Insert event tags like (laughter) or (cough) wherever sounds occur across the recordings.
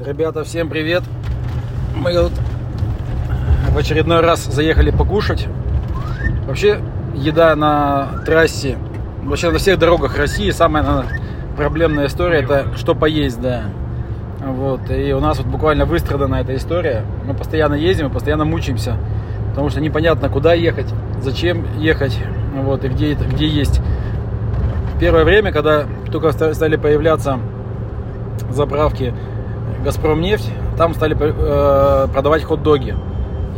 Ребята, всем привет! Мы вот в очередной раз заехали покушать. Вообще, еда на трассе, вообще на всех дорогах России самая наверное, проблемная история это что поесть, да. Вот. И у нас вот буквально выстрадана эта история. Мы постоянно ездим и постоянно мучаемся. Потому что непонятно, куда ехать, зачем ехать, вот, и где, где есть. Первое время, когда только стали появляться заправки Газпром нефть, там стали э, продавать хот-доги.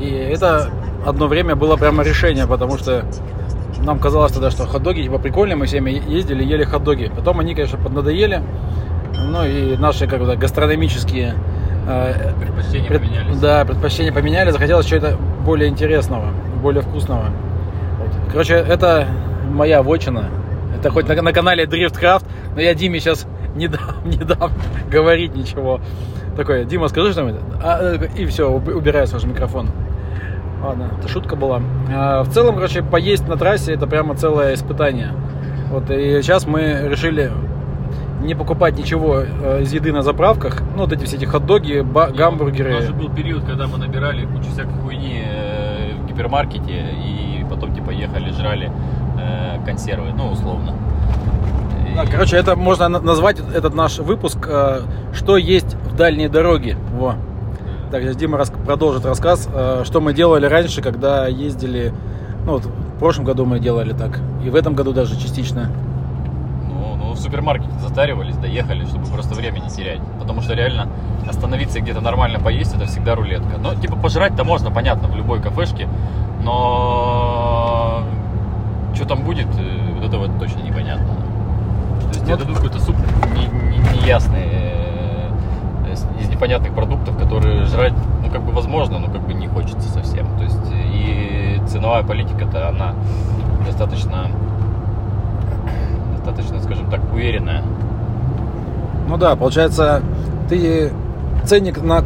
И это одно время было прямо решение, потому что нам казалось тогда, что хот-доги типа прикольные, мы всеми ездили, ели хот-доги. Потом они, конечно, поднадоели. Ну и наши как бы гастрономические э, предпочтения пред, поменялись. Да, предпочтения поменяли, захотелось чего-то более интересного, более вкусного. Короче, это моя вотчина. Это хоть на, на канале Driftcraft, но я Диме сейчас (laughs) не дам, не дам говорить ничего. Такой, Дима, скажи что-нибудь. А, э, и все, убираю свой микрофон. Ладно, это шутка была. А, в целом, короче, поесть на трассе это прямо целое испытание. Вот, и сейчас мы решили не покупать ничего э, из еды на заправках. Ну, вот эти все эти хот-доги, ба- гамбургеры. У нас же был период, когда мы набирали кучу всякой хуйни э, в гипермаркете и потом, типа, ехали, жрали консервы, ну, условно. Да, короче, это можно назвать этот наш выпуск э, «Что есть в дальней дороге». Во. Так, сейчас Дима рас продолжит рассказ, э, что мы делали раньше, когда ездили... Ну, вот в прошлом году мы делали так, и в этом году даже частично. Ну, ну в супермаркете затаривались, доехали, чтобы просто время не терять. Потому что реально остановиться где-то нормально поесть, это всегда рулетка. Ну, типа, пожрать-то можно, понятно, в любой кафешке, но что там будет, э, вот это вот точно непонятно есть тебе дадут какой-то суп неясный не, не э, из непонятных продуктов, которые жрать, ну, как бы возможно, но как бы не хочется совсем. То есть и ценовая политика-то, она достаточно, достаточно, скажем так, уверенная. Ну да, получается, ты ценник на,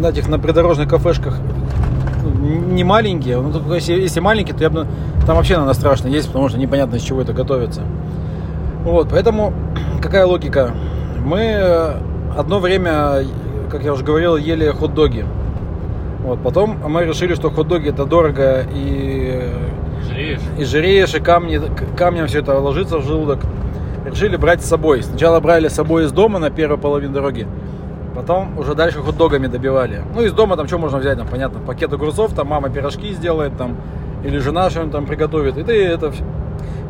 на этих на придорожных кафешках не маленький, ну, если, если маленький, то я бы там вообще надо страшно есть, потому что непонятно, из чего это готовится. Вот, поэтому (clears throat) какая логика? Мы э, одно время, как я уже говорил, ели хот-доги. Вот, потом мы решили, что хот-доги это дорого и жиреешь, и, жиреешь, и камни, камнем все это ложится в желудок. Решили брать с собой. Сначала брали с собой из дома на первую половину дороги, потом уже дальше хот-догами добивали. Ну, из дома там что можно взять, там, понятно, пакет огурцов, там мама пирожки сделает, там, или жена что-нибудь там приготовит. И ты это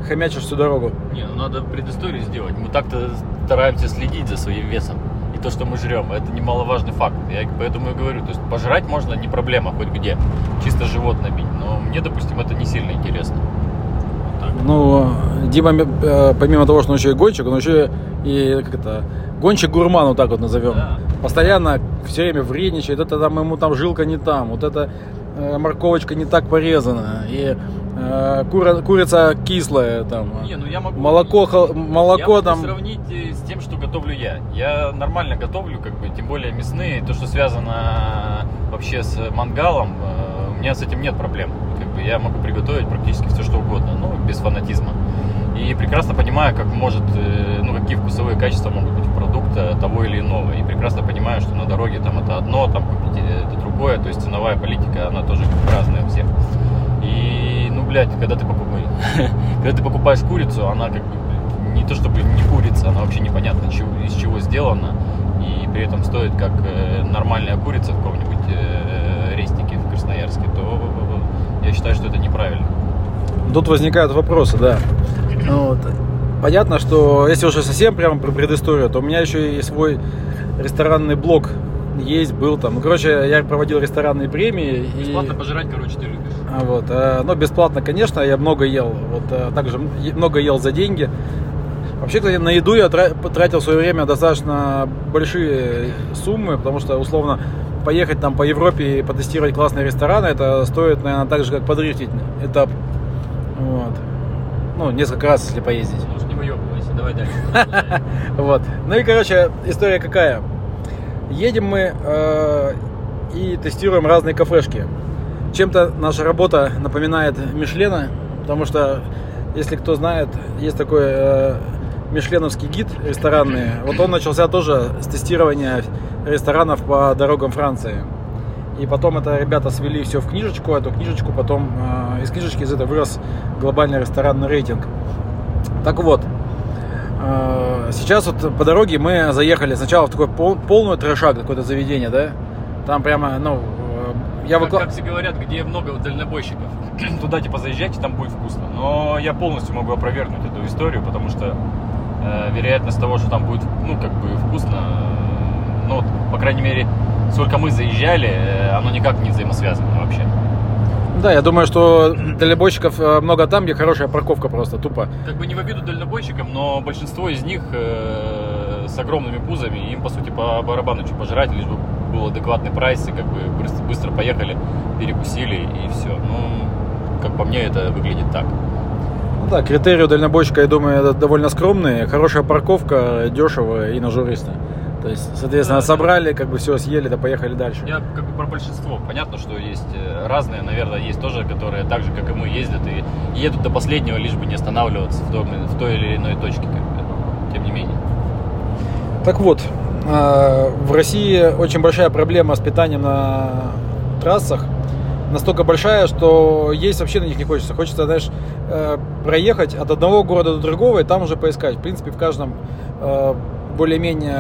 хомячишь всю дорогу. Не, ну надо предысторию сделать. Мы так-то стараемся следить за своим весом. И то, что мы жрем, это немаловажный факт. Я поэтому и говорю, то есть пожрать можно не проблема хоть где. Чисто живот набить. Но мне, допустим, это не сильно интересно. Вот ну, Дима, э, помимо того, что он еще и гонщик, он еще и как это, гонщик гурман, вот так вот назовем. Да. Постоянно все время вредничает, это там ему там жилка не там, вот это э, морковочка не так порезана. И кура, курица кислая там. Не, ну я могу. Молоко, молоко я там. Могу сравнить э, с тем, что готовлю я. Я нормально готовлю, как бы, тем более мясные, то, что связано вообще с мангалом, э, у меня с этим нет проблем. Как бы я могу приготовить практически все, что угодно, ну, без фанатизма. И прекрасно понимаю, как может, ну, какие вкусовые качества могут быть у продукта того или иного. И прекрасно понимаю, что на дороге там это одно, там купить это другое. То есть ценовая политика, она тоже разная у всех. И, блядь, когда ты покупаешь, (laughs) когда ты покупаешь курицу, она как бы не то чтобы не курица, она вообще непонятно из чего сделана. И при этом стоит как э, нормальная курица в каком-нибудь э, рестике в Красноярске, то я считаю, что это неправильно. Тут возникают вопросы, да. Вот. Понятно, что если уже совсем прямо про предысторию, то у меня еще и свой ресторанный блог есть, был там. Ну, короче, я проводил ресторанные премии. Бесплатно и... пожрать, короче, ты любишь. А, вот, э, но бесплатно, конечно, я много ел. Вот, э, также много ел за деньги. Вообще, кстати, на еду я тратил в свое время достаточно большие суммы, потому что, условно, поехать там по Европе и потестировать классные рестораны, это стоит, наверное, так же, как подрифтить этап. Вот. Ну, несколько раз, если поездить. Может, не выебывайся, давай дальше. (laughs) Вот. Ну и, короче, история какая. Едем мы э, и тестируем разные кафешки. Чем-то наша работа напоминает Мишлена, потому что, если кто знает, есть такой э, мишленовский гид ресторанный. Вот он начался тоже с тестирования ресторанов по дорогам Франции. И потом это ребята свели все в книжечку, эту книжечку потом э, из книжечки из этого вырос глобальный ресторанный рейтинг. Так вот, сейчас вот по дороге мы заехали сначала в такой пол, полную трешак, какое-то заведение, да? Там прямо, ну, э, я Как, выкла... как все говорят, где много дальнобойщиков, (clears throat) туда типа заезжайте, там будет вкусно. Но я полностью могу опровергнуть эту историю, потому что э, вероятность того, что там будет, ну, как бы вкусно, э, ну, вот, по крайней мере, сколько мы заезжали, э, оно никак не взаимосвязано вообще. Да, я думаю, что дальнобойщиков э, много там, где хорошая парковка просто, тупо. Как бы не в обиду дальнобойщикам, но большинство из них э, с огромными пузами, им по сути по барабану что пожрать, лишь бы был адекватный прайс, и как бы быстро, быстро поехали, перекусили и все. Ну, как по мне, это выглядит так. Ну да, критерии у дальнобойщика, я думаю, довольно скромные. Хорошая парковка, дешево и нажуристо. То есть, соответственно, Да, собрали, как бы все съели, да поехали дальше. Я как бы про большинство. Понятно, что есть э, разные, наверное, есть тоже, которые так же, как и мы, ездят и едут до последнего, лишь бы не останавливаться в той, в той или иной точке, как бы. Тем не менее. Так вот, э, в России очень большая проблема с питанием на трассах. Настолько большая, что есть вообще на них не хочется. Хочется, знаешь, э, проехать от одного города до другого и там уже поискать. В принципе, в каждом э, более-менее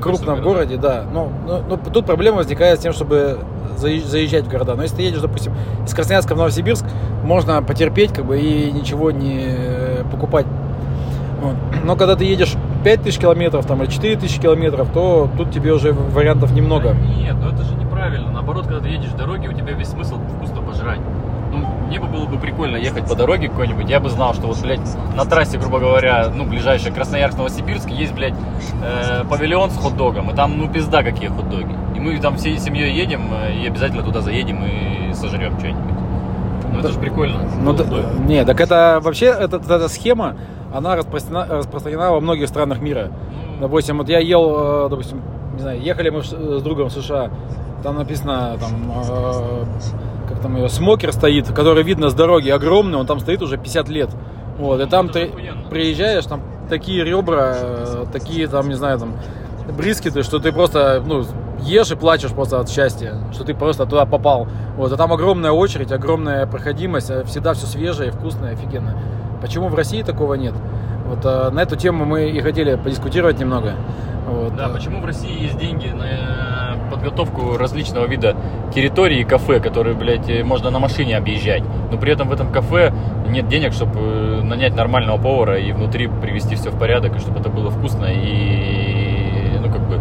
крупном городе, да. Но, но- но тут проблема возникает с тем, чтобы заезж- заезжать в города. Но если ты едешь, допустим, из Красноярска в Новосибирск, можно потерпеть как бы и ничего не э, покупать. Вот. Но когда ты едешь 5000 километров там, или 4000 километров, то тут тебе уже вариантов немного. Да нет, ну это же неправильно. Наоборот, когда ты едешь в дороге, у тебя весь смысл вкусно пожрать. Мне бы было бы прикольно ехать по дороге какой-нибудь, я бы знал, что вот, блядь, на трассе, грубо говоря, ну, ближайшая Красноярск-Новосибирск, есть, блядь, э, павильон с хот-догом, и там, ну, пизда какие хот-доги. И мы там всей семьей едем, э, и обязательно туда заедем и сожрем что-нибудь. Ну, это же прикольно. Ну, да- не, так это вообще, эта, эта схема, она распространена, распространена во многих странах мира. Ну, Допустим, вот я ел, э, допустим, не знаю, ехали мы Ш- с другом в США, там написано, там, э, там ее, смокер стоит, который видно с дороги, огромный, он там стоит уже 50 лет. Вот, и там ты приезжаешь, там такие ребра, э, такие там, не знаю, там, брискеты, что ты просто, ну, ешь и плачешь просто от счастья, что ты просто туда попал. Вот, а там огромная очередь, огромная проходимость, а всегда все свежее, вкусное, офигенно. Почему в России такого нет? Вот э, на эту тему мы и хотели подискутировать немного. Вот, Да, э, почему в России есть деньги на э, подготовку различного вида территорий и кафе, которые, блядь, э, можно на машине объезжать, но при этом в этом кафе нет денег, чтобы нанять нормального повара и внутри привести все в порядок, и чтобы это было вкусно и, ну, как бы,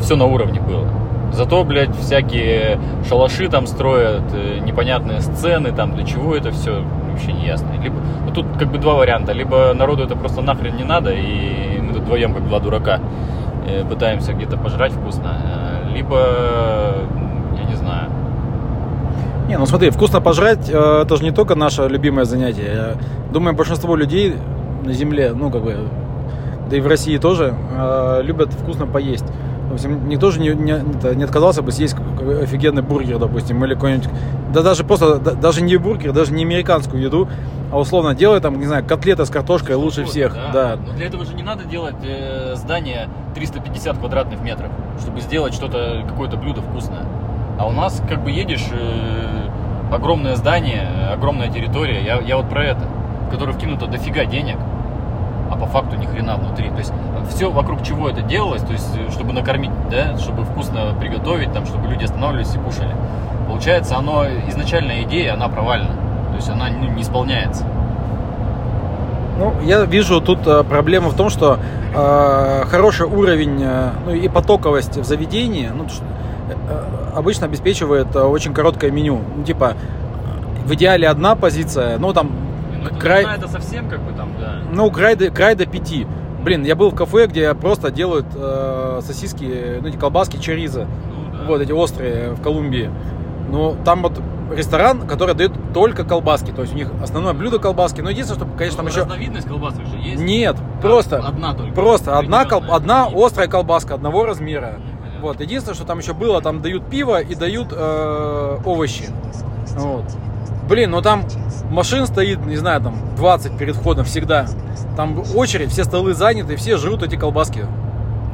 все на уровне было. Зато, блядь, всякие шалаши там строят, э, непонятные сцены, там, для чего это все, вообще не ясно. Либо, ну, тут как бы два варианта. Либо народу это просто нахрен не надо, и мы тут вдвоем, как два дурака, э, пытаемся где-то пожрать вкусно. Либо, я не знаю, Не, ну смотри, вкусно пожрать, э, это же не только наше любимое занятие. Я думаю, большинство людей на Земле, ну как бы, да и в России тоже, э, любят вкусно поесть. Допустим, никто же не, не, не отказался бы съесть офигенный бургер, допустим, или какой-нибудь, да даже просто, да- даже не бургер, даже не американскую еду, а условно делай там, не знаю, котлеты с картошкой лучше Вот, всех, да. Но для этого же не надо делать э, здание 350 квадратных метров, чтобы сделать что-то, какое-то блюдо вкусное. А у нас как бы едешь, э, огромное здание, э, огромная территория, я, я вот про это, в которую вкинуто дофига денег, а по факту ни хрена внутри. То есть все вокруг чего это делалось, то есть э, чтобы накормить, да, чтобы вкусно приготовить, там, чтобы люди останавливались и кушали. Получается, оно, изначальная идея, она провальна. То есть она ну, не исполняется. Ну, я вижу тут э, проблема в том, что э, хороший уровень э, ну, и потоковость в заведении ну, ш- э, обычно обеспечивает э, очень короткое меню. Ну, типа, в идеале одна позиция, ну, там, Ну, край, это совсем как бы там, да. ну, край до, край до пяти. Блин, я был в кафе, где просто делают э, сосиски, ну, эти колбаски чериза, Ну, да. вот эти острые в Колумбии. Ну, там вот ресторан, который дает только колбаски, то есть у них основное блюдо колбаски, но единственное, что, конечно, там Ну, еще... Разновидность колбасок же есть? Нет, А, просто... Одна только. Просто одна, кол- Определенная. одна острая колбаска одного размера. Понятно. Вот. Единственное, что там еще было, там дают пиво и дают э, овощи. Вот. Блин, ну там машин стоит, не знаю, там 20 перед входом всегда. Там очередь, все столы заняты, все жрут эти колбаски.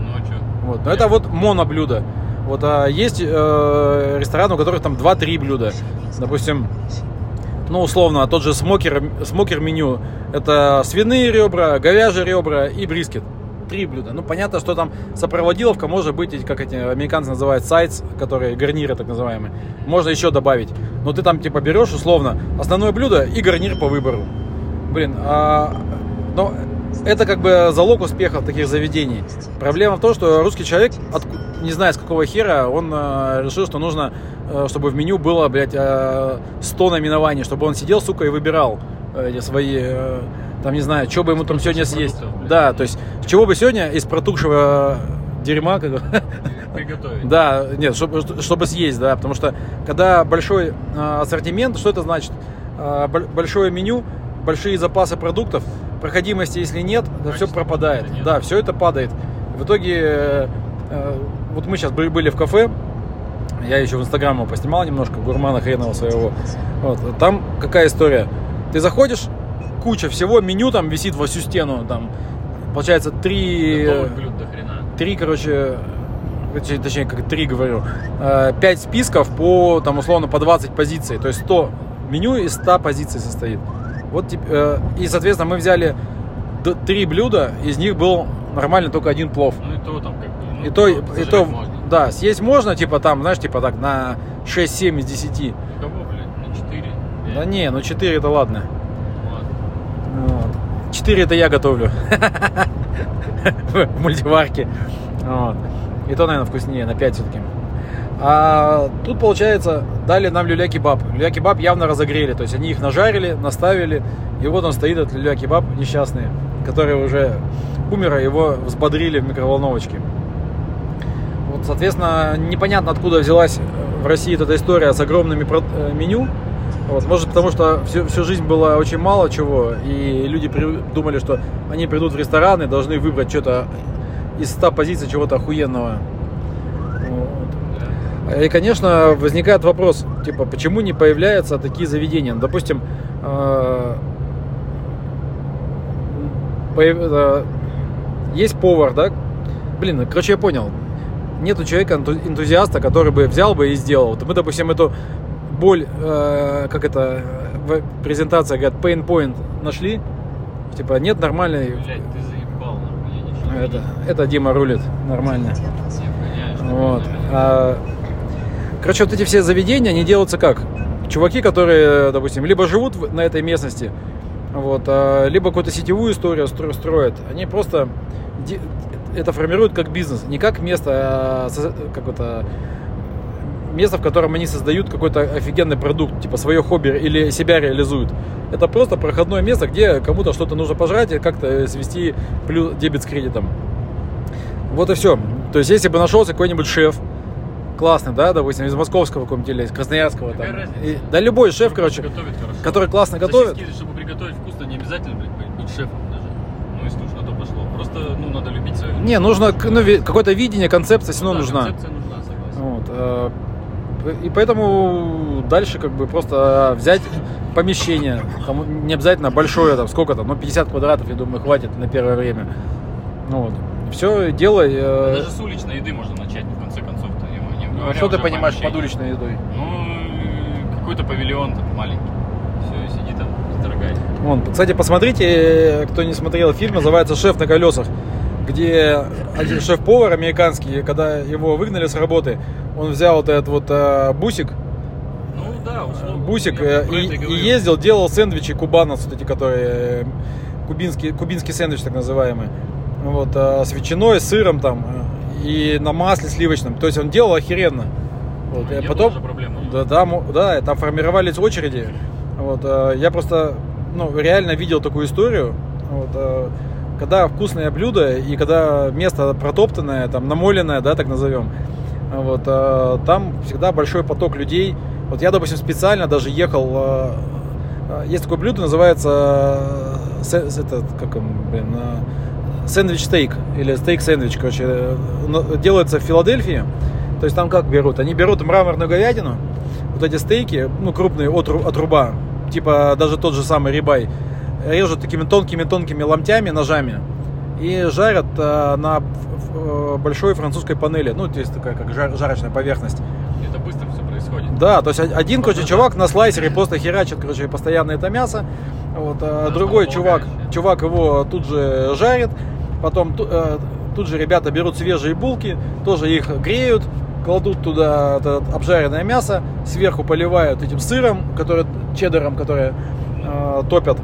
Ну, а чё? Вот. Но это вот моноблюдо. Вот а есть э, рестораны, у которых там 2-3 блюда. Допустим, ну, условно, тот же смокер, смокер меню. Это свиные ребра, говяжьи ребра и брискет. Три блюда. Ну, понятно, что там сопроводиловка может быть, как эти американцы называют, сайдс, которые гарниры так называемые. Можно еще добавить. Но ты там типа берешь условно основное блюдо и гарнир по выбору. Блин, а, но это как бы залог успеха таких заведений. Проблема в том, что русский человек, от, не знаю с какого хера, он э, решил, что нужно, э, чтобы в меню было, блядь, э, 100 наименований, чтобы он сидел, сука, и выбирал э, эти свои, э, там, не знаю, что бы ему там сегодня съесть. продуктов. Да, то есть, чего бы сегодня из протухшего дерьма, как Приготовить. да, нет, чтобы, чтобы съесть, да, потому что когда большой э, ассортимент, что это значит? Э, бо- большое меню, большие запасы продуктов, проходимости, если нет, все Качества пропадает. нет. Да, все это падает. В итоге, э, э, вот мы сейчас были, в кафе, я еще в Инстаграм его поснимал немножко, гурмана хренового своего. Вот, там какая история? Ты заходишь, куча всего, меню там висит во всю стену, там, получается, три... Три, короче, точнее, точнее, как три говорю, э, пять списков по, там, условно, по 20 позиций. То есть 100 меню из 100 позиций состоит. Вот, э, и, соответственно, мы взяли три блюда, из них был нормально только один плов. Ну и то там как бы. ну, И то, и то, можно. да, съесть можно, типа там, знаешь, типа так на 6-7 из 10. Кого, блядь, на 4? Да не, ну 4 это ладно. Ладно. Вот. 4 это я готовлю. (laughs) В мультиварке. Вот. И то, наверное, вкуснее, на 5 все-таки. А тут, получается, дали нам люля-кебаб. Люля-кебаб явно разогрели. То есть они их нажарили, наставили. И вот он стоит, этот люля-кебаб несчастный, который уже умер, а его взбодрили в микроволновочке. Вот, соответственно, непонятно, откуда взялась в России эта история с огромными э, меню. Вот, может, потому что всю, всю жизнь было очень мало чего, и люди при- думали, что они придут в ресторан и должны выбрать что-то из 100 позиций чего-то охуенного. И, конечно, возникает вопрос, типа, почему не появляются такие заведения? Допустим, э, э, есть повар, да? Блин, ну, короче, я понял. Нету человека, энту- энтузиаста, который бы взял бы и сделал. Мы, допустим, эту боль, э, как это в презентации говорят, pain point нашли. Типа, нет нормальной... Блядь, ты заебал, Это, это Дима рулит нормально. Вот. А, Короче, вот эти все заведения, они делаются как? Чуваки, которые, допустим, либо живут на этой местности, вот, а, либо какую-то сетевую историю стро- строят. Они просто это формируют как бизнес, не как место, а со- как это место, в котором они создают какой-то офигенный продукт, типа свое хобби или себя реализуют. Это просто проходное место, где кому-то что-то нужно пожрать и как-то свести плюс дебет с кредитом. Вот и все. То есть, если бы нашелся какой-нибудь шеф, классный, да, допустим, из московского какого-нибудь или из красноярского, там, и- да любой шеф, короче, готовит хорошо. который классно готовит. Сосиски, чтобы приготовить вкусно, не обязательно, блядь, быть- шефом даже. Ну, если уж на то пошло. Просто, ну, надо любить свою... Не, нужно ну, какое-то видение, концепция все равно Ну да, нужна. Концепция нужна, согласен. Вот, э, и поэтому дальше как бы просто взять помещение, там не обязательно большое, там сколько там, ну 50 квадратов, я думаю, хватит на первое время. Ну вот. Все делай. э, Даже с уличной еды можно начать, в конце концов-то. я не ну, говоря что ты понимаешь под уличной едой? Ну, э, какой-то павильон там маленький. Все, сиди там, строгай. Вон, кстати, посмотрите, кто не смотрел фильм, называется «Шеф на колесах», где один шеф-повар американский, когда его выгнали с работы, он взял вот этот вот э, бусик, Ну, да, условно. бусик Я э, и, и ездил, делал сэндвичи кубанос, вот эти, которые кубинский, кубинский сэндвич так называемый. Вот, э, с ветчиной, с сыром там и на масле сливочном. То есть он делал охеренно. Вот, Не и потом, да, да, да, там формировались очереди. Вот, э, я просто ну, реально видел такую историю. Вот, э, когда вкусное блюдо и когда место протоптанное, там намоленное, да, так назовем, вот, э, там всегда большой поток людей. Вот я, допустим, специально даже ехал. э, есть такое блюдо, называется э, с- этот, как он, блин, э, сэндвич-стейк или стейк-сэндвич, короче, делается в Филадельфии. То есть там как берут? Они берут мраморную говядину, вот эти стейки, ну, крупные от, от руба, типа даже тот же самый рибай, режут такими тонкими-тонкими ломтями, ножами и жарят э, на, э, большой французской панели. Ну, здесь такая как жар- жарочная поверхность. Это быстро все происходит. Да, то есть один, короче, да. чувак на слайсере просто херачит, короче, постоянно это мясо. Вот, а Да, другой чувак, чувак его тут же жарит. Потом э, тут же ребята берут свежие булки, тоже их греют, кладут туда это обжаренное мясо, сверху поливают этим сыром, который, чеддером, который э, топят.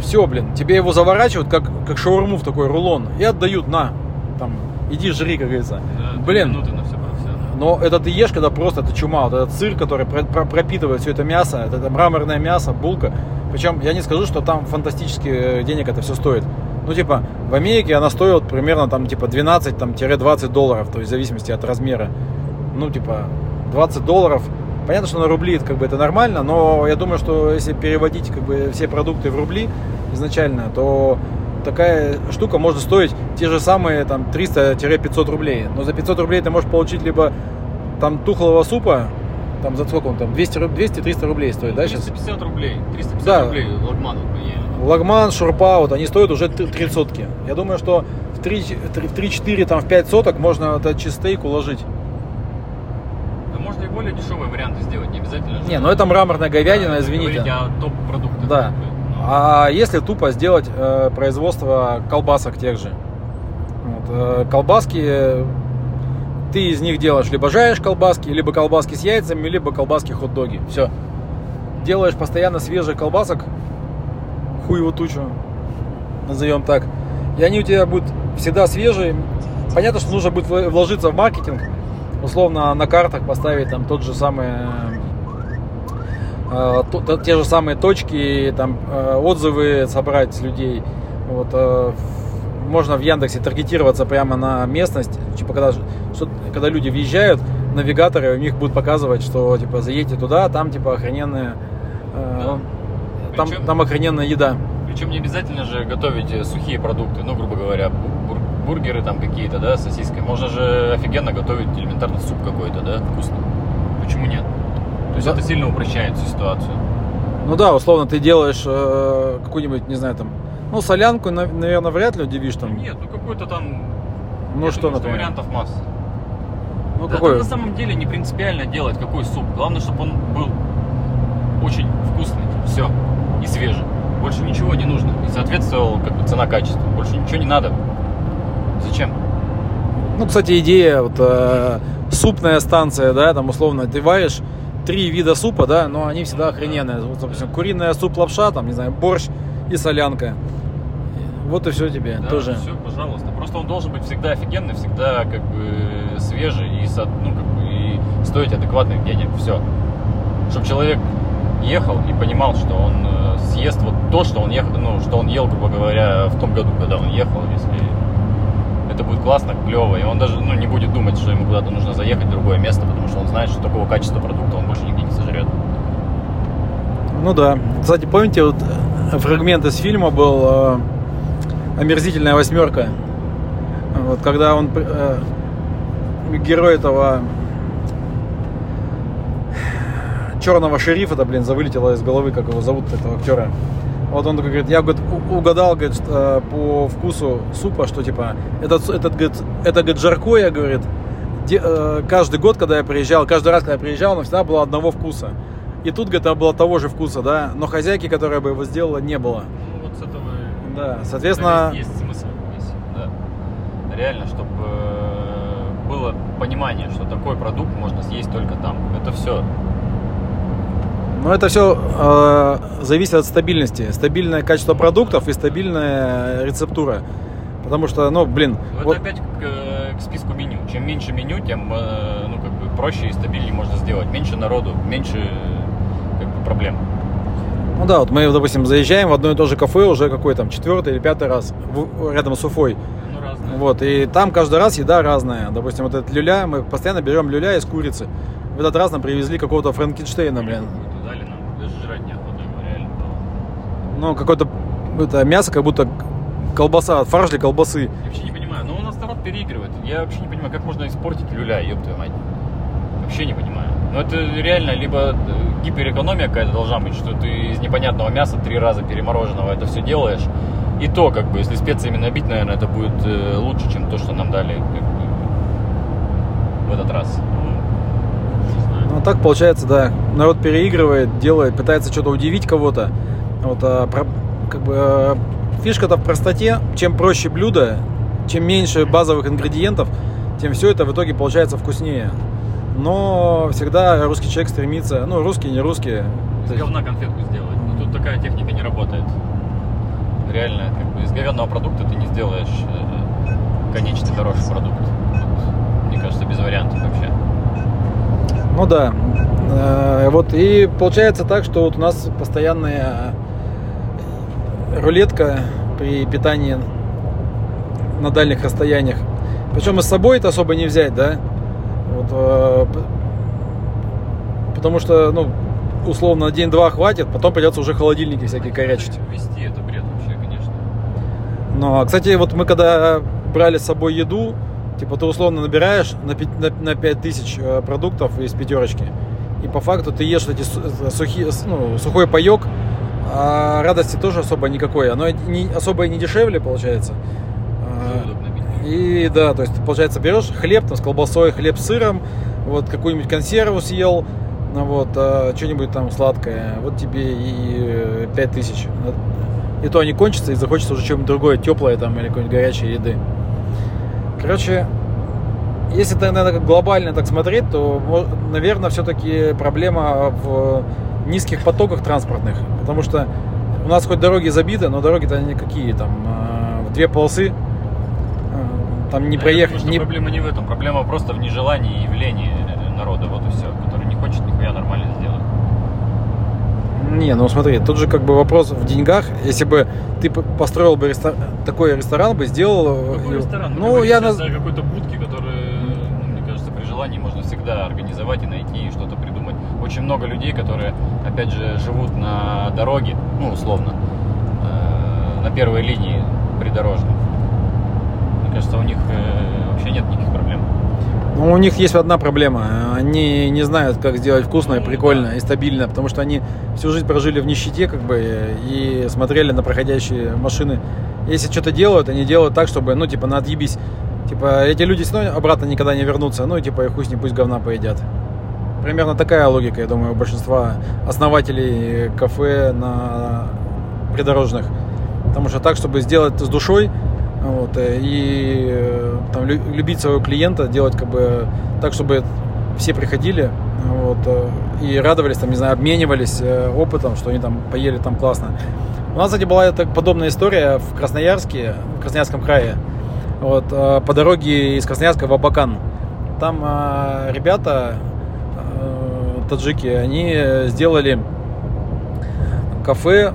Все, блин, тебе его заворачивают, как, как шаурму в такой рулон, и отдают на, там, иди жри, как говорится. Да, Блин, на все все. но это ты ешь, когда просто это чума. Вот этот сыр, который про- про- пропитывает все это мясо, это, это мраморное мясо, булка. Причем я не скажу, что там фантастически денег это все стоит. Ну, типа, в Америке она стоит примерно там, типа, 12-20 долларов, то есть в зависимости от размера. Ну, типа, 20 долларов. Понятно, что на рубли это, как бы это нормально, но я думаю, что если переводить как бы все продукты в рубли изначально, то такая штука может стоить те же самые там 300-500 рублей. Но за 500 рублей ты можешь получить либо там тухлого супа, там за сколько он там, 200 ру- 200-300 рублей стоит, да, сейчас? 350 рублей. 350 Да. рублей лагман вот. Лагман, шурпа, вот они стоят уже 3 сотки. Я думаю, что в 3-4, там в 5 соток можно этот чизстейк уложить. Да можно и более дешевые варианты сделать, не обязательно. Не, ну это мраморная говядина, Да, извините. о топ-продуктах. Да. как бы, ну. А если тупо сделать э, производство колбасок тех же? Вот, э, колбаски, ты из них делаешь либо жаришь колбаски, либо колбаски с яйцами, либо колбаски хот-доги. Все. Делаешь постоянно свежих колбасок, хуеву тучу, назовем так. И они у тебя будут всегда свежие. Понятно, что нужно будет вложиться в маркетинг, условно на картах поставить там тот же самый э, то- те же самые точки, там э, отзывы собрать с людей. Вот, э, можно в Яндексе таргетироваться прямо на местность, типа когда, что- когда люди въезжают, навигаторы у них будут показывать, что типа заедьте туда, там типа охрененная, э, Да. там, Причем- там охрененная еда. Причем не обязательно же готовить э, сухие продукты, ну, грубо говоря, бу- бур- бургеры там какие-то, да, с сосиской. Можно же офигенно готовить элементарно суп какой-то, да, вкусный. Почему нет? То есть Да. это сильно упрощает всю ситуацию. Ну да, условно ты делаешь э, какую-нибудь, не знаю, там, ну солянку, наверное, вряд ли удивишь там. Нет, ну какой-то там... Ну что, думаю, например? вариантов масса. Ну Да какой? на самом деле не принципиально делать какой суп. Главное, чтобы он был очень вкусный, все, и свежий. Больше ничего не нужно. И соответствовал как бы цена-качество. Больше ничего не надо. Зачем? Ну, кстати, идея, вот э, супная станция, да, там условно ты варишь три вида супа, да, но они всегда охрененные. Вот, допустим, куриная суп-лапша, там, не знаю, борщ и солянка. Вот и все тебе Да, тоже. Все, пожалуйста. Просто он должен быть всегда офигенный, всегда как бы свежий и, ну, как бы, и стоить адекватных денег. Все. Чтобы человек ехал и понимал, что он э, съест вот то, что он ехал, ну, что он ел, грубо говоря, в том году, когда он ехал, если это будет классно, клево, и он даже ну, не будет думать, что ему куда-то нужно заехать в другое место, потому что он знает, что такого качества продукта он больше нигде не сожрет. Ну да. Кстати, помните, вот э, фрагмент из фильма был э, «Омерзительная восьмерка». Вот когда он, э, герой этого черного шерифа, это, блин, завылетело из головы, как его зовут, этого актера. Вот он такой говорит, я говорит, угадал, говорит, э, по вкусу супа, что типа этот, этот говорит, это говорит, жарко, я говорит, де- э, каждый год, когда я приезжал, каждый раз, когда я приезжал, оно всегда было одного вкуса. И тут, говорит, было того же вкуса, да, но хозяйки, которая бы его сделала, не было. Да, соответственно, есть, есть смысл весь, да. Реально, чтобы было понимание, что такой продукт можно съесть только там. Это все. но это все зависит от стабильности. Стабильное качество продуктов и стабильная рецептура. Потому что, ну, блин, Это вот- опять к, э, к списку меню. Чем меньше меню, тем э, ну, как бы проще и стабильнее можно сделать. Меньше народу, меньше э, как бы, проблем. Ну да, вот мы, допустим, заезжаем в одно и то же кафе уже какой там четвертый или пятый раз в- рядом с Уфой. Ну. Вот, и там каждый раз еда разная. Допустим, вот этот люля, мы постоянно берем люля из курицы. В этот раз нам привезли какого-то Франкенштейна, блин. Дали нам, даже жрать. Ну, какое-то это мясо, как будто колбаса, фарш для колбасы. Я вообще не понимаю. Ну, у нас народ переигрывает. Я вообще не понимаю, как можно испортить люля, ёб твою мать. Вообще не понимаю. Ну, это реально либо э, гиперэкономия какая-то должна быть, что ты из непонятного мяса три раза перемороженного это все делаешь, И то, как бы, если специями набить, наверное, это будет э, лучше, чем то, что нам дали в этот раз. Ну, так получается, да. Народ переигрывает, делает, пытается что-то удивить кого-то. Вот, а, про- как бы, а, фишка-то в простоте. Чем проще блюдо, чем меньше базовых ингредиентов, тем все это в итоге получается вкуснее. Но всегда русский человек стремится, ну, русский, не русский. Из говна конфетку сделать. Но тут такая техника не работает. Реально, как бы из говенного продукта ты не сделаешь э, конечный хороший продукт. Тут, мне кажется, без вариантов вообще. Ну да. Э, Вот и получается так, что вот у нас постоянная рулетка при питании на дальних расстояниях. Причем и с собой это особо не взять, да? Вот, э, потому что, ну, условно, на день-два хватит, потом придется уже холодильники всякие корячить. Вести это бред вообще, конечно. Ну, а, кстати, вот мы когда брали с собой еду, типа ты условно набираешь на, пять- на, на 5000 э, продуктов из пятерочки, и по факту ты ешь эти э, сухие, ну, сухой паек, а радости тоже особо никакой. Оно не, особо и не дешевле получается. А, Желудок набить. И да, то есть получается, берешь хлеб там, с колбасой, хлеб с сыром, вот какую-нибудь консерву съел, ну, вот, а, что-нибудь там сладкое, вот тебе и пять тысяч. И то они кончатся, и захочется уже чего-нибудь другое, теплое там или какой-нибудь горячей еды. Короче, если так, наверное, глобально так смотреть, то, наверное, все-таки проблема в низких потоках транспортных. Потому что у нас хоть дороги забиты, но дороги-то никакие. Там э, в две полосы э, там не Я проехать. не- проблема не в этом. Проблема просто в нежелании и явлении народа. Вот и все. Который не хочет нихуя нормально сделать. Не, ну смотри, тут же как бы вопрос в деньгах. Если бы ты построил бы рестор- такой ресторан, бы сделал... э, Какой ресторан? Ну, я о какой-то будке, которую, ну, мне кажется, при желании можно всегда организовать и найти, и что-то придумать. Очень много людей, которые, опять же, живут на дороге, ну, условно, э, на первой линии придорожной. Кажется, у них э, вообще нет никаких проблем. Ну, у них есть одна проблема. Они не знают, как сделать вкусно и прикольно и стабильно, потому что они всю жизнь прожили в нищете, как бы, и смотрели на проходящие машины. Если что-то делают, они делают так, чтобы, ну, типа, на отъебись. Типа, эти люди все равно обратно никогда не вернутся, ну, и типа, и хуй с ним пусть говна поедят. Примерно такая логика, я думаю, у большинства основателей кафе на придорожных. Потому что так, чтобы сделать с душой, вот, э, и э, там, лю- любить своего клиента, делать как бы так, чтобы все приходили вот, э, и радовались, там, не знаю, обменивались опытом, что они там поели там классно. У нас, кстати, была эта подобная история в Красноярске, в Красноярском крае, вот, по дороге из Красноярска в Абакан. Там ребята, таджики, они сделали кафе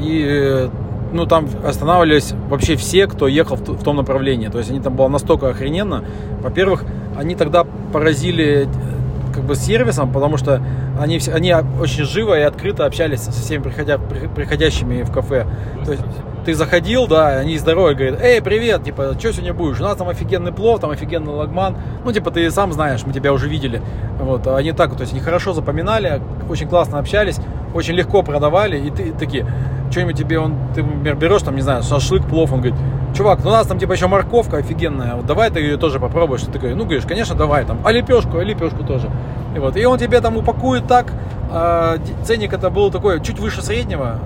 и ну там останавливались вообще все, кто ехал в, том направлении. То есть они там было настолько охрененно. Во-первых, они тогда поразили э, как бы сервисом, потому что они, они очень живо и открыто общались со всеми приходя, при- приходящими в кафе. То есть ты заходил, да, они здоровые говорят, эй, привет, типа, что сегодня будешь? У нас там офигенный плов, там офигенный лагман. Ну, типа, ты сам знаешь, мы тебя уже видели. Вот, а они так, то есть они хорошо запоминали, очень классно общались, очень легко продавали, и ты такие, что-нибудь тебе он, ты, например, берешь, там, не знаю, шашлык, плов, он говорит, чувак, ну у нас там типа еще морковка офигенная, вот давай ты ее тоже попробуешь. Ты такой, ну, говоришь, конечно, давай, там, а лепешку, а лепешку тоже. И вот, и он тебе там упакует так, а, ценник это был такой, чуть выше среднего,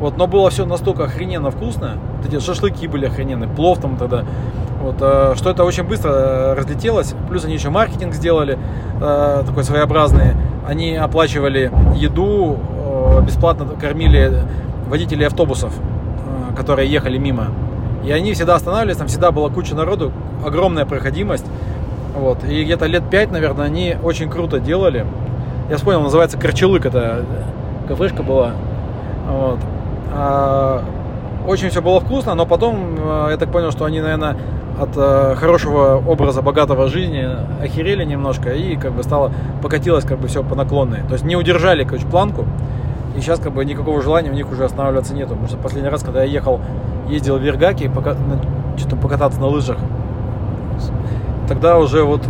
вот, но было все настолько охрененно вкусно. Вот эти шашлыки были охрененные, плов там тогда. Вот, э, что это очень быстро э, разлетелось. Плюс они еще маркетинг сделали э, такой своеобразный. Они оплачивали еду, бесплатно кормили водителей автобусов, которые ехали мимо. И они всегда останавливались, там всегда была куча народу, огромная проходимость. Вот. И где-то лет пять, наверное, они очень круто делали. Я вспомнил, называется Корчелык, это кафешка была. Вот. А, Очень все было вкусно, но потом э, я так понял, что они, наверное, от э, хорошего образа богатого жизни охерели немножко и как бы стало покатилось как бы все по наклонной. То есть не удержали, короче, планку. И сейчас как бы никакого желания у них уже останавливаться нету. Потому что последний раз, когда я ехал, ездил в Вергаки, что-то покататься на лыжах, тогда уже вот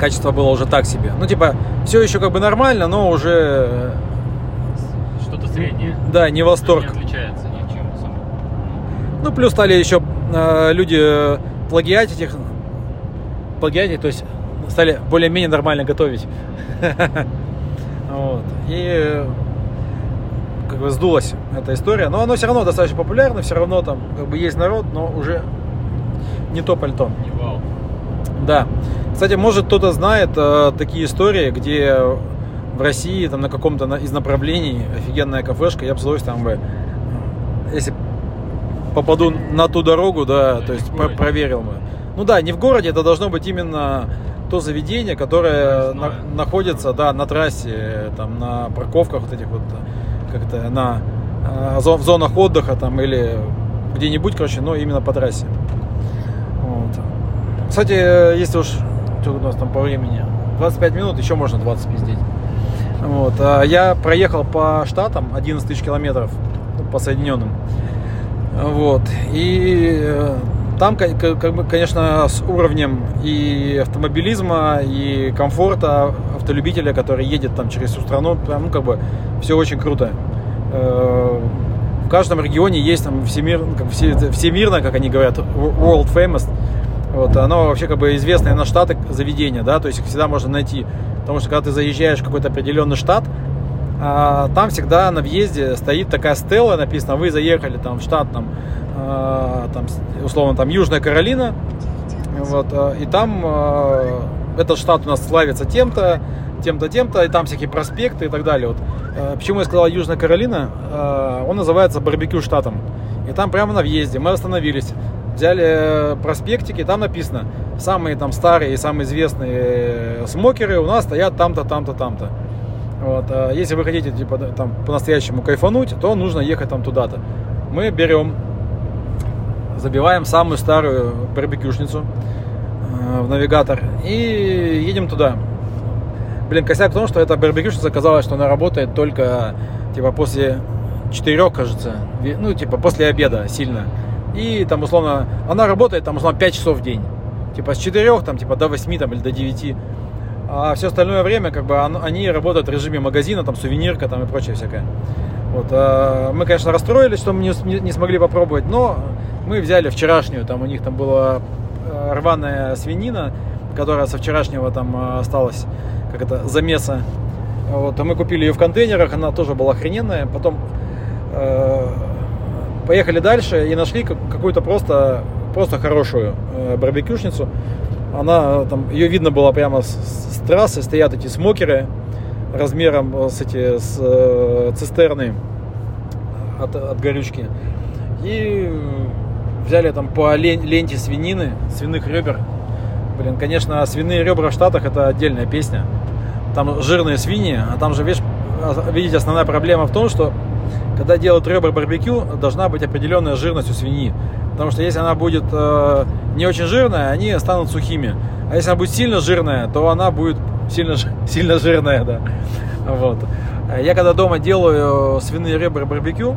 качество было уже так себе. Ну, типа, все еще как бы нормально, но уже, Что-то среднее. да, не восторг. Не отличается ничем. Ну, плюс стали еще э, люди плагиатить их, плагиатить, то есть стали более-менее нормально готовить. (laughs) Вот. И как бы сдулась эта история. Но оно все равно достаточно популярно, все равно там как бы есть народ, но уже не то пальто. Не вау. Да. Кстати, может кто-то знает э, такие истории, где в России там на каком-то из направлений офигенная кафешка, я бы с удовольствием бы, если попаду на ту дорогу, да, то есть про- проверил бы. Ну да, не в городе, это должно быть именно то заведение, которое на- находится, да, на трассе, там, на парковках вот этих вот, как это, на э, в зонах отдыха там или где-нибудь, короче, но именно по трассе. Вот. Кстати, э, если уж что у нас там по времени, 25 минут, еще можно 20 пиздеть. Вот. а Я проехал по штатам 11 тысяч километров по Соединенным. Вот. И э, там, конечно, с уровнем и автомобилизма, и комфорта автолюбителя, который едет там через всю страну, ну, как бы, все очень круто. Э, В каждом регионе есть там всемир, как все- всемирно, как они говорят, world famous. Вот, оно вообще как бы известное на штаты заведение, да, то есть их всегда можно найти. Потому что когда ты заезжаешь в какой-то определенный штат, а, там всегда на въезде стоит такая стела, написано, вы заехали там в штат, там, а, там, условно, там Южная Каролина, вот, а, и там этот штат у нас славится тем-то, тем-то, тем-то, и там всякие проспекты и так далее. Вот. Почему я сказал Южная Каролина? Он называется барбекю штатом. И там прямо на въезде мы остановились, взяли э, проспектики, там написано, самые там старые и самые известные э, смокеры у нас стоят там-то, там-то, там-то. Вот, а если вы хотите типа, там по-настоящему кайфануть, то нужно ехать там туда-то. Мы берем, забиваем самую старую барбекюшницу э, в навигатор и едем туда. Блин, косяк в том, что эта барбекюшница оказалась, что она работает только типа после четырех, кажется, ну типа после обеда сильно. И там условно, она работает там условно 5 часов в день. Типа с 4 там типа до 8 там, или до 9. А все остальное время, как бы, они работают в режиме магазина, там, сувенирка, там, и прочее всякое. Вот, а, мы, конечно, расстроились, что мы не- не смогли попробовать, но мы взяли вчерашнюю, там, у них там была э, рваная свинина, которая со вчерашнего там э, осталась, как это, замеса. Вот, а мы купили ее в контейнерах, она тоже была охрененная. Потом э, поехали дальше и нашли как- какую-то просто, просто хорошую э, барбекюшницу. Она э, там, ее видно было прямо с, с трассы, стоят эти смокеры размером э, с эти с э, цистерны от, от горючки. И взяли там по лен- ленте свинины, свиных ребер. Блин, конечно, свиные ребра в Штатах это отдельная песня. Там жирные свиньи, а там же, видишь, а- видите, основная проблема в том, что когда делают ребра барбекю, должна быть определенная жирность у свиньи. Потому что если она будет э, не очень жирная, они станут сухими. А если она будет сильно жирная, то она будет сильно, (laughs) сильно жирная, да. Вот. Я когда дома делаю свиные ребра барбекю,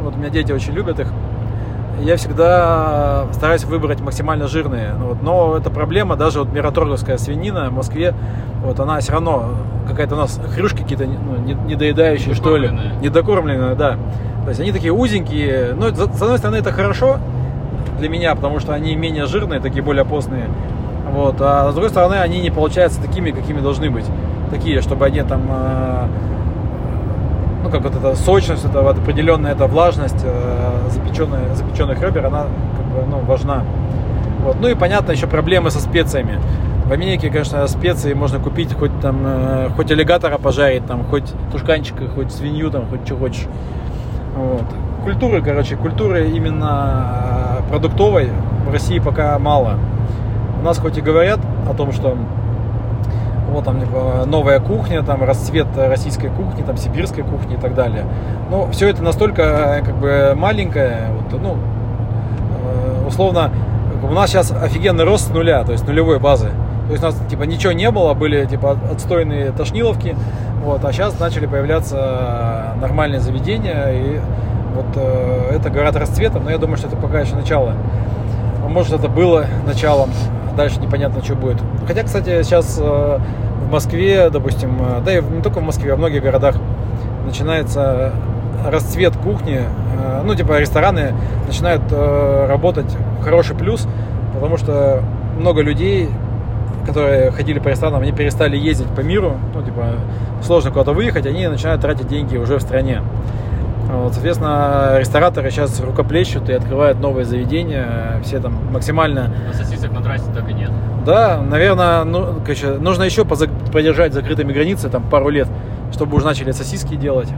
вот у меня дети очень любят их, я всегда стараюсь выбрать максимально жирные. Ну вот, но это проблема, даже вот мираторговская свинина в Москве, вот она все равно какая-то у нас хрюшки какие-то ну, не- недоедающие, что ли. Недокормленные. Да. То есть они такие узенькие. Ну, это, с одной стороны, это хорошо для меня, потому что они менее жирные, такие более постные. Вот. А с другой стороны, они не получаются такими, какими должны быть. Такие, чтобы они там э, ну, как вот эта сочность, это вот определенная эта влажность э, запеченная, запеченных ребер, она как бы, ну, важна. Вот. Ну и понятно, еще проблемы со специями. В Америке, конечно, специи можно купить хоть там, э, хоть аллигатора пожарить, там, хоть тушканчика, хоть свинью, там, хоть что хочешь. Вот. Культуры, короче, культуры именно э, продуктовой в России пока мало. У нас хоть и говорят о том, что вот там типа, новая кухня, там расцвет российской кухни, там сибирской кухни и так далее. Но все это настолько э, как бы маленькое, вот, ну, э, условно, у нас сейчас офигенный рост с нуля, то есть нулевой базы. То есть у нас типа ничего не было, были типа отстойные тошниловки, вот, а сейчас начали появляться нормальные заведения, и вот э, это говорят расцветом, но я думаю, что это пока еще начало. Может, это было началом, дальше непонятно, что будет. Хотя, кстати, сейчас э, в Москве, допустим, э, да и не только в Москве, а в многих городах начинается расцвет кухни э, ну, типа, рестораны начинают работать хороший плюс, потому что много людей, которые ходили по ресторанам, они перестали ездить по миру, ну, типа, сложно куда-то выехать, они начинают тратить деньги уже в стране. Вот, соответственно, рестораторы сейчас рукоплещут и открывают новые заведения, все там максимально... На сосисок на трассе так и нет. Да, наверное, ну, короче, нужно еще подержать закрытыми границы там пару лет, чтобы уже начали сосиски делать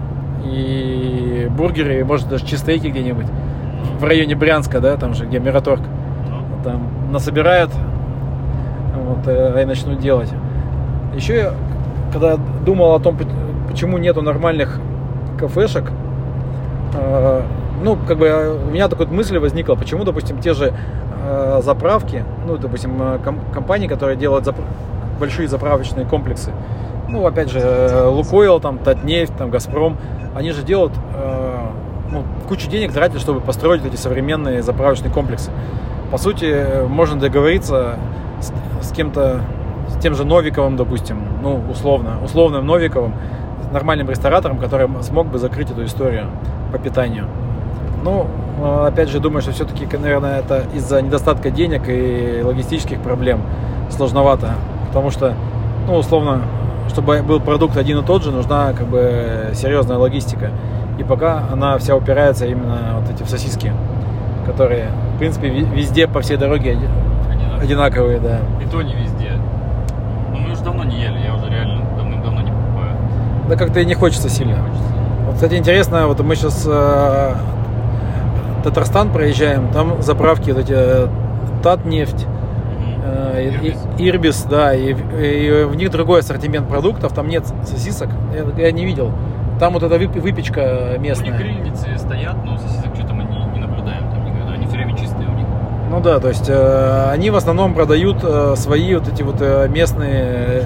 и бургеры, и, может даже чистейки где-нибудь в районе Брянска, да, там же, где Мираторг. Ну, Там насобирают, вот, э, и начнут делать. Еще я, когда думал о том, почему нету нормальных кафешек, ну, как бы э, у меня такая мысль возникла, почему, допустим, те же э, заправки, ну, допустим, э, ком- компании, которые делают запр- большие заправочные комплексы, ну, опять же, э, Лукойл, там, Татнефть, там, Газпром, они же делают э, ну, кучу денег тратят, чтобы построить эти современные заправочные комплексы. По сути, э, можно договориться с, с кем-то, с тем же Новиковым, допустим, ну, условно, условным Новиковым, нормальным ресторатором, который смог бы закрыть эту историю по питанию. Ну, э, опять же, думаю, что все-таки, наверное, это из-за недостатка денег и логистических проблем сложновато. Потому что, ну, условно, чтобы был продукт один и тот же, нужна как бы серьезная логистика. И пока она вся упирается именно вот эти в сосиски, которые, в принципе, везде по всей дороге оди- одинаково. одинаковые, да. И то не везде. Ну, мы уже давно не ели, я уже реально давным-давно не покупаю. Да как-то и не хочется сильно. Хочется. Вот, кстати, интересно, вот мы сейчас Татарстан проезжаем, там заправки вот эти э, Татнефть, э, Ирбис. и- Ирбис, да, и, и в них другой ассортимент продуктов, там нет сосисок, я, я не видел. Там вот эта вып- выпечка У них местная. грильницы стоят, но сосисок что-то мы не, не наблюдаем там никогда. Они все время чистые у них. Ну да, то есть э, они в основном продают э, свои вот эти вот э, местные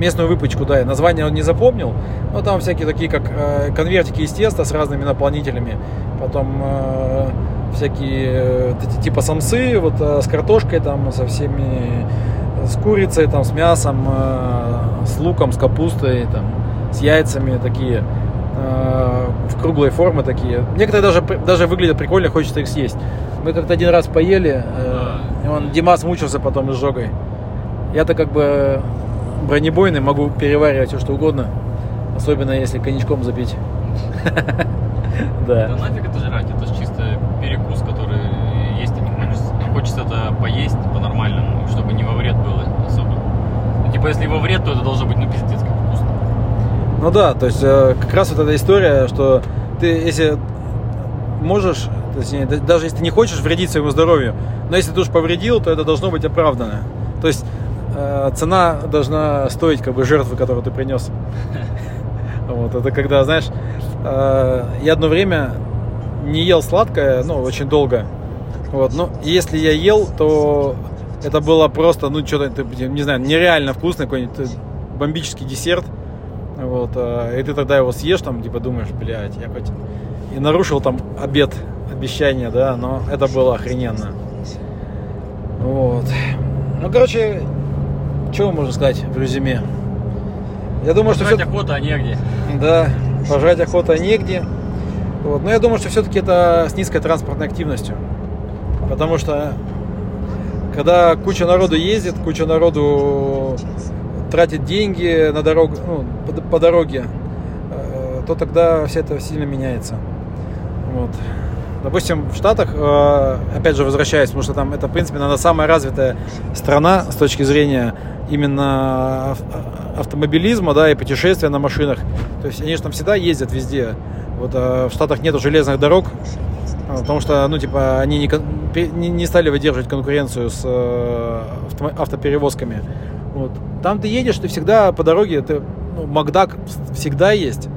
местную выпечку, да, название он не запомнил, но там всякие такие, как э, конвертики из теста с разными наполнителями, потом э, всякие э, типа самсы, вот э, с картошкой там, со всеми, с курицей там, с мясом, э, с луком, с капустой там, с яйцами такие, э, в круглой формы такие. Некоторые даже, даже выглядят прикольно, хочется их съесть. Мы как-то один раз поели, э, он Димас мучился потом изжогой. Я-то как бы бронебойный, могу переваривать все что угодно. Особенно если коньячком запить. (laughs) Да Да. нафиг это жрать, это же чисто перекус, который есть и не хочется. Хочется это поесть по-нормальному, чтобы не во вред было особо. Ну, типа, если во вред, то это должно быть, ну, пиздец, как вкусно. Ну да, то есть э, как раз вот эта история, что ты если можешь, точнее, да- даже если ты не хочешь вредить своему здоровью, но если ты уж повредил, то это должно быть оправдано. То есть цена должна стоить как бы жертвы, которую ты принес. (laughs) Вот, это когда, знаешь, э, я одно время не ел сладкое, ну, очень долго. Вот, но если я ел, то это было просто, ну, что-то, не знаю, нереально вкусный какой-нибудь э, бомбический десерт. Вот, э, и ты тогда его съешь, там, типа, думаешь, блядь, я хоть и нарушил там обед, обещание, да, но это было охрененно. Вот. Ну, короче, что можно сказать в резюме? Я думаю, что Жрать все охота, а негде. да, пожрать охота негде. Вот. Но я думаю, что все-таки это с низкой транспортной активностью. Потому что когда куча народу ездит, куча народу тратит деньги на дорогу, ну, по, по дороге, э, то тогда все это сильно меняется. Вот. Допустим, в Штатах, э, опять же возвращаясь, потому что там это, в принципе, наверное, самая развитая страна с точки зрения именно ав- автомобилизма, да, и путешествия на машинах. То есть они же там всегда ездят везде. Вот э, в Штатах нету железных дорог, э, потому что, ну, типа, они не, не, стали выдерживать конкуренцию с э, автоперевозками. Вот. Там ты едешь, ты всегда по дороге, ты, ну, Макдак всегда есть.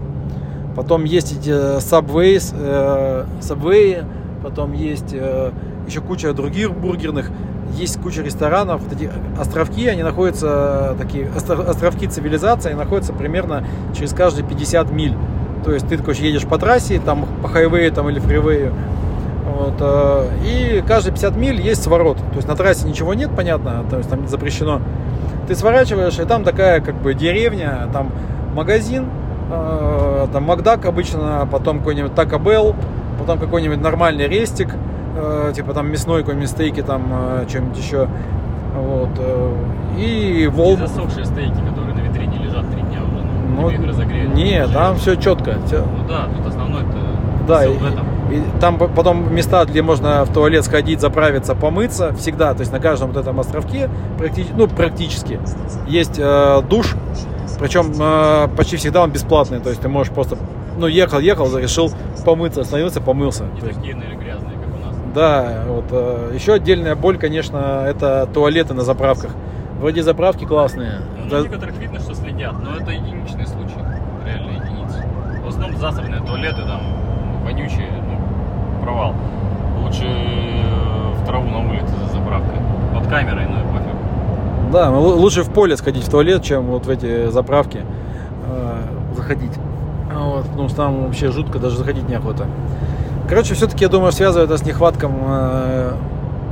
Потом есть эти Subways, э, Subway, потом есть э, еще куча других бургерных, есть куча ресторанов. Вот эти островки, они находятся, такие остро- островки цивилизации, они находятся примерно через каждые 50 миль. То есть ты такой едешь по трассе, там по хайвею там, или фривею, вот, э, и каждые 50 миль есть сворот. То есть на трассе ничего нет, понятно, то есть там запрещено. Ты сворачиваешь, и там такая как бы деревня, там магазин, э, там Макдак обычно, потом какой-нибудь Taco Bell, потом какой-нибудь нормальный рестик, э, типа там мясной какой-нибудь стейки, там э, что-нибудь еще. Вот. э, И волн. И засохшие стейки, которые на витрине лежат три дня уже. Ну, Ну, их разогреешь. не, уже. там все четко. Ну да, тут основной-то Да, посыл и, и там по- потом места, где можно в туалет сходить, заправиться, помыться, всегда, то есть на каждом вот этом островке, практи- ну, практически, есть э, душ, причем э, почти всегда он бесплатный, то есть ты можешь просто, ну, ехал, ехал, решил помыться, остановился, помылся. Не есть, такие, наверное, грязные, как у нас. да, вот. э, еще отдельная боль, конечно, это туалеты на заправках. Вроде заправки классные. Ну, Да- на некоторых видно, что следят, но это единичный случай, реально единицы. В основном засранные туалеты, там, вонючие, ну, провал. Лучше э, в траву на улице за заправкой. Под камерой, ну. Да, лу- лучше в поле сходить в туалет, чем вот в эти заправки э, заходить. Вот, потому что там вообще жутко, даже заходить неохота. Короче, все-таки, я думаю, связывает это с нехватком э,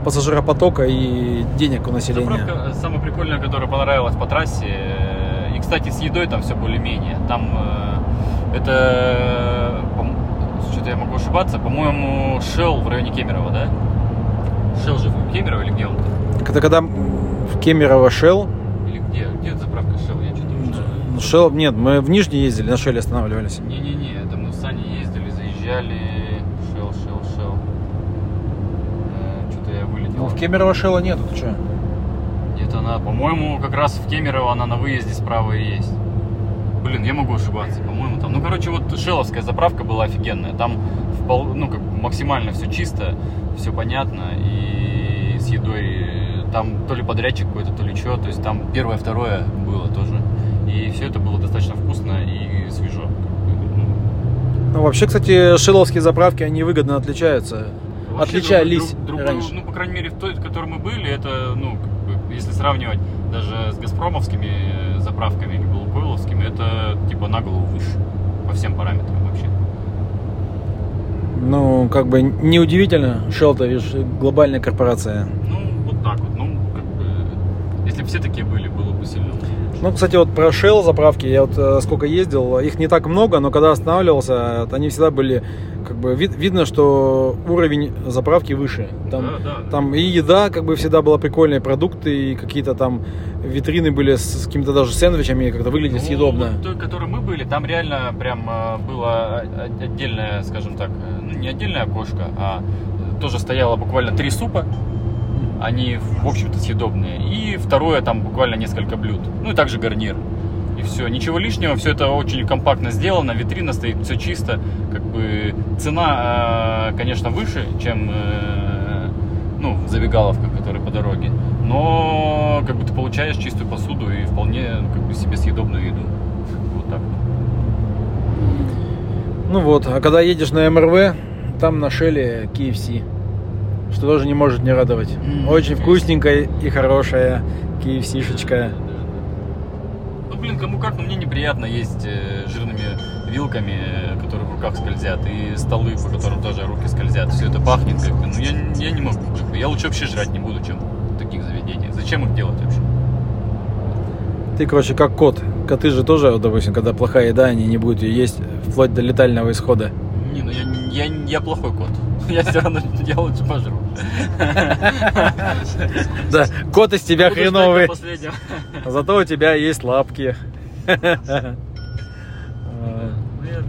пассажиропотока и денег у населения. Заправка э, самая прикольная, которая понравилась по трассе. И, кстати, с едой там все более-менее. Там э, это... Что-то я могу ошибаться. По-моему, Shell в районе Кемерово, да? Shell же в Кемерово или где он? Это когда Кемерово Shell, Или где? Где заправка Shell? Я что-то уже... Shell, нет, мы в Нижний ездили, на Shell останавливались. Не-не-не, это мы с Саней ездили, заезжали. Shell, Shell, Shell. Э, Что-то я вылетел. Ну, в Кемерово Shell нету, ты что? Где-то она, по-моему, как раз в Кемерово она на выезде справа и есть. Блин, я могу ошибаться, по-моему, там. Ну, короче, вот шеловская заправка была офигенная. Там впол- ну, как максимально все чисто, все понятно. И с едой там то ли подрядчик какой-то, то ли что. То есть там первое, второе было тоже. И все это было достаточно вкусно и свежо. ну, Ну, вообще, кстати, шеловские заправки, они выгодно отличаются. Вообще Отличались друг- друг- раньше. ну, по крайней мере, в той, в которой мы были, это, ну, как бы, если сравнивать даже с газпромовскими заправками или лукойловскими, это типа на голову выше по всем параметрам вообще. Ну, как бы неудивительно, Shell-то, видишь, глобальная корпорация. Ну, вот так вот. Ну, как бы, если бы все такие были, было бы сильно лучше. Ну, кстати, вот про Shell заправки, я вот э, сколько ездил, их не так много, но когда останавливался, они всегда были, как бы, вид- видно, что уровень заправки выше. Там, Да, да, да. там и еда, как бы, всегда была прикольная, продукты, и какие-то там витрины были с, с какими-то даже сэндвичами, как-то выглядит Ну, съедобно. вот той, которой мы были, там реально прям э, было о- отдельное, скажем так, э, ну, не отдельное окошко, а э, тоже стояло буквально три супа. Они, в общем-то, съедобные. И второе, там буквально несколько блюд. Ну и также гарнир. И все, ничего лишнего, все это очень компактно сделано, витрина стоит, все чисто. Как бы цена, э, конечно, выше, чем э, ну, забегаловка, которая по дороге. Но как бы ты получаешь чистую посуду и вполне ну, как бы себе съедобную еду. Вот так. Ну вот, а когда едешь на МРВ, там на Шеле KFC, что тоже не может не радовать. М, Очень вкусненькая и хорошая KFC-шечка. Ну, блин, кому как, но мне неприятно есть э, жирными вилками, э, которые в руках скользят, и столы, по которым тоже руки скользят. Все это пахнет как бы. Ну, я, я не могу. Как бы. Я лучше вообще жрать не буду, чем в таких заведениях. Зачем их делать вообще? Ты, короче, как кот. Коты же тоже, допустим, когда плохая еда, они не будут ее есть вплоть до летального исхода. Не, ну я, я, я плохой кот. (laughs) Я все равно, я лучше пожру. Да, кот из тебя хреновый, (laughs) зато у тебя есть лапки. Ну, я,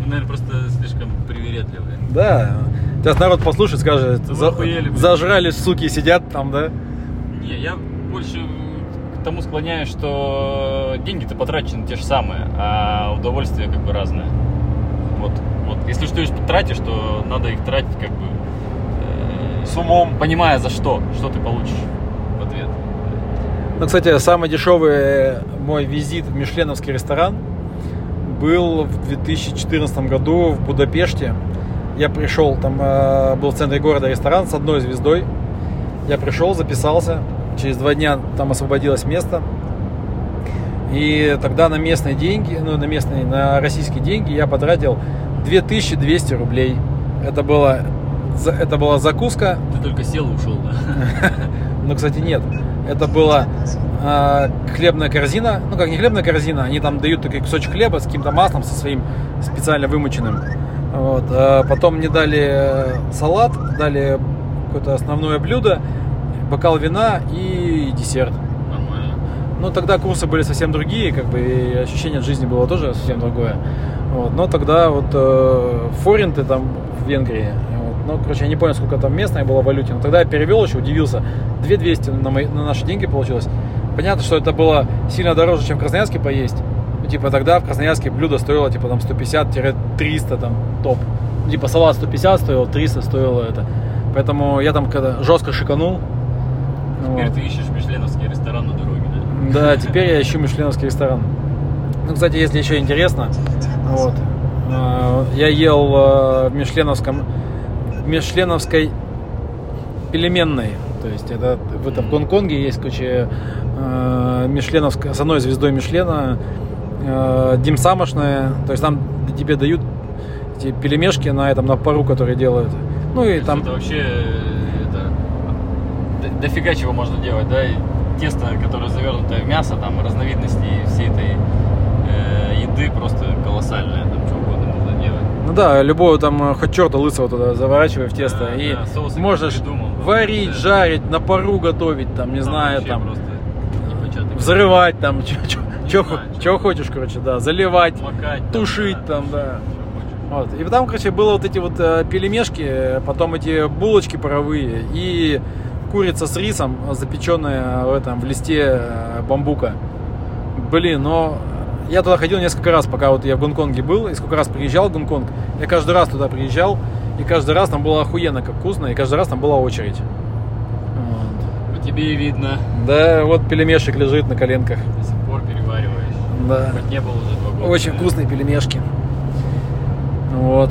ну, наверное, просто слишком привередливый. Да, сейчас народ послушает, скажет, Вы «За- охуели, блин». зажрались, суки, сидят там, да? Не, я больше к тому склоняюсь, что деньги-то потрачены те же самые, а удовольствие как бы разное. Вот, вот. Если что-нибудь тратишь, то надо их тратить как бы э, С умом. понимая за что, что ты получишь в ответ. Ну, кстати, самый дешевый мой визит в Мишленовский ресторан был в 2014 году в Будапеште. Я пришел, там э, был в центре города ресторан с одной звездой. Я пришел, записался. Через два дня там освободилось место. И тогда на местные деньги, ну, на местные, на российские деньги я потратил 2200 рублей. Это была, за- это была закуска, Ты только сел и ушел, да? (laughs) но, кстати, нет. Это была а, хлебная корзина. Ну, как не хлебная корзина, они там дают такой кусочек хлеба с каким-то маслом, со своим специально вымоченным. Вот. А потом мне дали э, салат, дали какое-то основное блюдо, бокал вина и десерт. Ну, тогда курсы были совсем другие, как бы, и ощущение от жизни было тоже совсем другое. Вот. Но тогда вот э, форинты там в Венгрии, вот, ну, короче, я не понял, сколько там местной было в валюте, но тогда я перевел еще, удивился. 2200 на, мои, на наши деньги получилось. Понятно, что это было сильно дороже, чем в Красноярске поесть. Ну, типа, тогда в Красноярске блюдо стоило, типа, там, 150-300, там, топ. Ну, Типа, салат 150 стоил, 300 стоило это. Поэтому я там когда жестко шиканул. Теперь Вот. ты ищешь мишленовский ресторан на дороге, да? Теперь я ищу мишленовский ресторан. Ну, кстати, если еще интересно, вот, э, я ел э, в мишленовском, в мишленовской пельменной. То есть это в, этом Гонконге есть, короче, э, мишленовская, с одной звездой Мишлена, э, димсамошная. То есть там тебе дают эти пельмешки на этом, на пару, которые делают. Ну и там... Это вообще э, это, дофига чего можно делать, да? Тесто, которое завернуто в мясо, там разновидностей всей этой э, еды просто колоссальное. Там что угодно можно делать. Ну да, любого там э, хоть черта лысого туда заворачивай в тесто. Да, и да, соусы можешь придумал, да, варить, да. жарить, на пару готовить, там, не Там знаю, там, просто непочатый взрывать, там, (laughs) что хочешь, короче, да, заливать, макать, там, тушить да, там, да. чё хочешь. Вот. И там, короче, было вот эти вот э, пельмешки, э, потом эти булочки паровые и курица с рисом, запеченная в этом, в листе э, бамбука. Блин, но я туда ходил несколько раз, пока вот я в Гонконге был, и сколько раз приезжал в Гонконг. Я каждый раз туда приезжал, и каждый раз там было охуенно как вкусно, и каждый раз там была очередь. Вот. По тебе и видно, Да, вот пельмешек лежит на коленках. до сих пор перевариваешь. Да. Хоть не было уже два года. Очень да. вкусные пельмешки. Вот.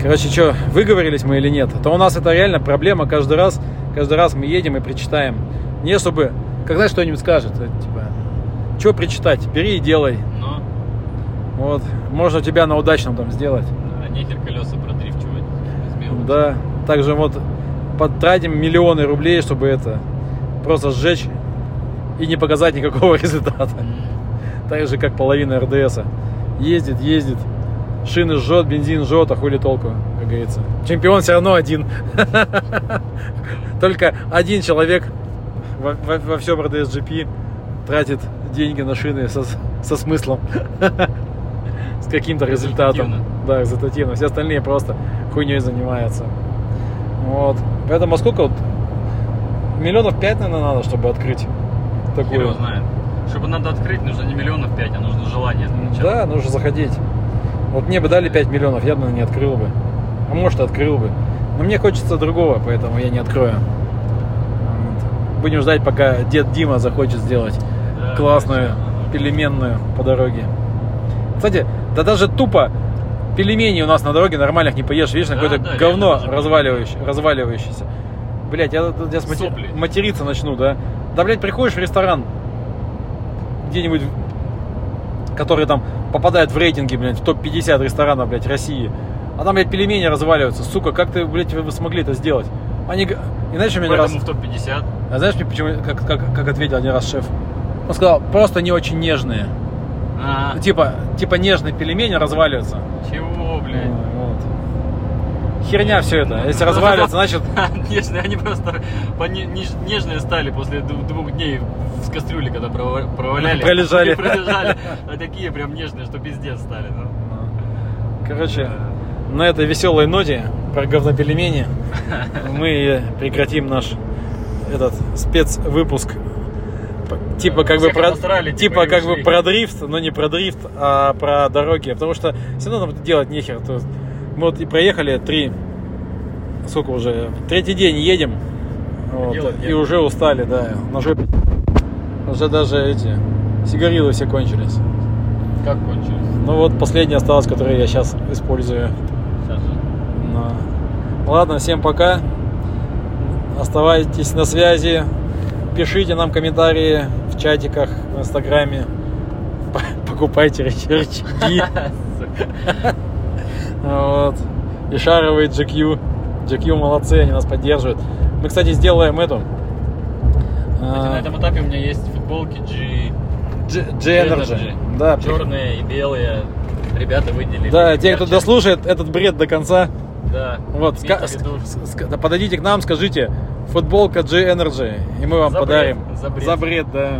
Короче, что, выговорились мы или нет? То у нас это реально проблема каждый раз. Каждый раз мы едем и причитаем. Не чтобы, когда что-нибудь скажет, типа, что причитать, бери и делай. Но Вот. Можно тебя на удачном там сделать. а нехер колеса продрифчивать. Да. Также вот потратим миллионы рублей, чтобы это просто сжечь и не показать никакого (laughs) результата. Так же, как половина РДСа. Ездит, ездит, шины жжет, бензин жжет, а хули толку, как говорится. Чемпион все равно один. (laughs) Только один человек во, во- во всем GP тратит деньги на шины со, со смыслом. (laughs) С каким-то результатом. Да, результативно. Все остальные просто хуйней занимаются. Вот. Поэтому а сколько вот? Миллионов пять, наверное, надо, чтобы открыть такую. его знает. Чтобы надо открыть, нужно не миллионов пять, а нужно желание. Да, нужно заходить. Вот мне бы дали 5 миллионов, я бы не открыл бы. А может, и открыл бы. Но мне хочется другого, поэтому я не открою. Вот. Будем ждать, пока дед Дима захочет сделать Да, классную пельменную по дороге. Кстати, да даже тупо пельмени у нас на дороге нормальных не поешь. Видишь, Да, какое-то да, говно разваливающее, разваливающееся. Блять, я мати- Сопли. материться начну, да? Да, блядь, приходишь в ресторан где-нибудь, который там попадает в рейтинги, блядь, в топ-50 ресторанов, блядь, России. А там, блядь, пельмени разваливаются. Сука, как ты, блядь, вы смогли это сделать? Они... И знаешь, мне раз... В топ-50. А знаешь, мне почему, как, как, как ответил один раз шеф? Он сказал, просто не очень нежные. А, Ну, Типа, типа нежные пельмени разваливаются. чего, блядь? Вот. Херня все это. Если разваливается, значит... (laughs) Нежные, они просто нежные стали после двух дней в кастрюле, когда прова- проваляли. Пролежали. (laughs) Пролежали. А такие прям нежные, что пиздец стали. ну. Короче, на этой веселой ноте про говнопельмени (laughs) мы прекратим наш этот спецвыпуск. Типа как бы про, типа, типа как бы про дрифт, но не про дрифт, а про дороги. Потому что все равно нам делать нехер. То есть мы вот и проехали три, сколько уже, третий день едем. Вот, Делать и нехер. уже устали, да. На жопе. Уже даже эти сигарилы все кончились. Как кончились? Ну вот последняя осталась, которую я сейчас использую. Ну, Ладно, всем пока. Оставайтесь на связи. Пишите нам комментарии в чатиках, в инстаграме. (laughs) Покупайте рыч- рычаги. Вот. И шаровые GQ. GQ молодцы, они нас поддерживают. Мы, кстати, сделаем эту. Кстати, а, на этом этапе у меня есть футболки G G-Energy. Да, черные и белые. ребята выделили. Да, те, кто дослушает этот бред до конца, Да. вот, ска- в виду. с- с- да, подойдите к нам, скажите, футболка G-Energy, и мы вам За бред, подарим. за бред. За бред, да.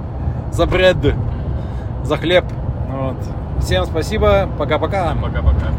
(laughs) За бред. За хлеб. Вот. Всем спасибо, пока-пока. Пока-пока.